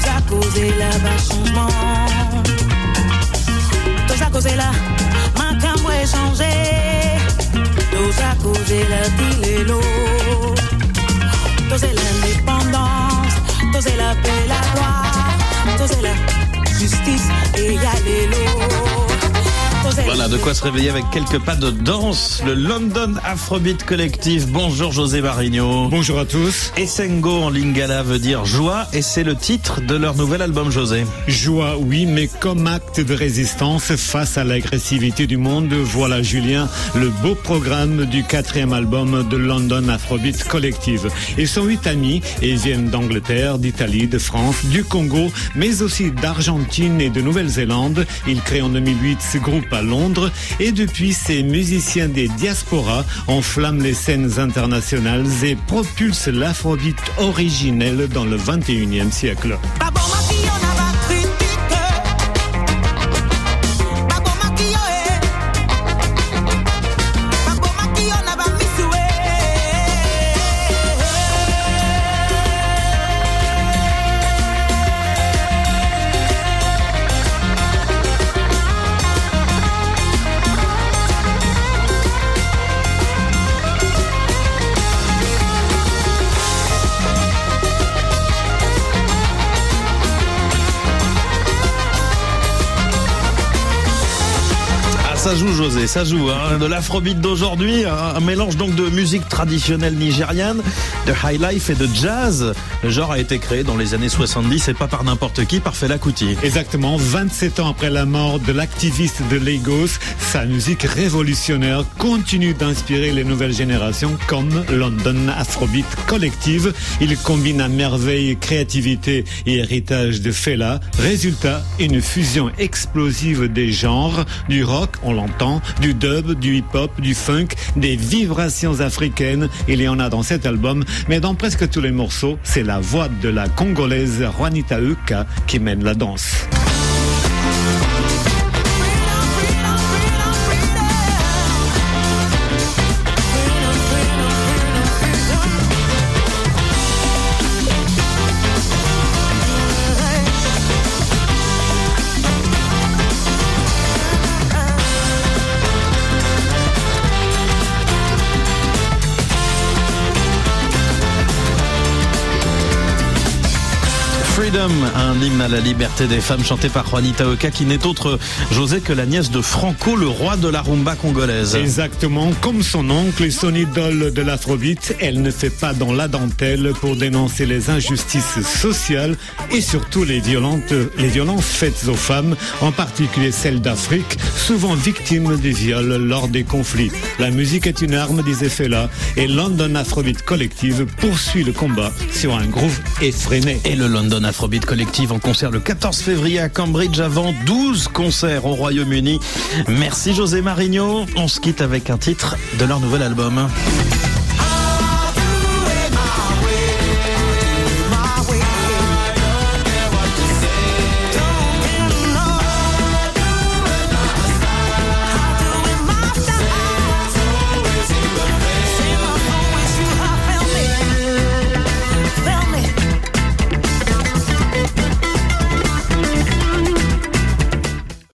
Tous à causer là bas changement. Tous à causer là, ma cambre est changé. Tous à causer et l'eau. Tous l'indépendance, tous la paix, la gloire. Tous la justice et y a l'eau. Voilà, de quoi se réveiller avec quelques pas de danse. Le London Afrobeat Collectif. Bonjour José Barigno. Bonjour à tous. Essengo en lingala veut dire joie et c'est le titre de leur nouvel album José. Joie, oui, mais comme acte de résistance face à l'agressivité du monde, voilà Julien, le beau programme du quatrième album de London Afrobeat Collective. Ils sont huit amis et viennent d'Angleterre, d'Italie, de France, du Congo, mais aussi d'Argentine et de Nouvelle-Zélande. Ils créent en 2008 ce groupe à Et depuis ces musiciens des diasporas enflamment les scènes internationales et propulsent l'afrobeat originel dans le 21e siècle. Ça joue José, ça joue. Hein. De l'afrobeat d'aujourd'hui, un, mélange donc de musique traditionnelle nigériane, de high life et de jazz. Le genre a été créé dans les années 70 et pas par n'importe qui, par Fela Kuti. Exactement, 27 ans après la mort de l'activiste de Lagos, sa musique révolutionnaire continue d'inspirer les nouvelles générations comme London Afrobeat Collective. Il combine à merveille créativité et héritage de Fela. Résultat, une fusion explosive des genres, du rock, on l'entend, du dub, du hip-hop, du funk, des vibrations africaines. Il y en a dans cet album, mais dans presque tous les morceaux, c'est la voix de la Congolaise Juanita Uka qui mène la danse. Freedom, un hymne à la liberté des femmes chanté par Juanita Oka qui n'est autre, José, que la nièce de Franco, le roi de la rumba congolaise. Exactement, comme son oncle et son idole de l'afrobeat, elle ne fait pas dans la dentelle pour dénoncer les injustices sociales et surtout les violentes, les violences faites aux femmes, en particulier celles d'Afrique, souvent victimes des viols lors des conflits. La musique est une arme, disait Fela, et London Afrobeat Collective poursuit le combat sur un groove effréné. Et le London Afrobeat Collective en concert le 14 février à Cambridge avant 12 concerts au Royaume-Uni. Merci José Marigno. On se quitte avec un titre de leur nouvel album.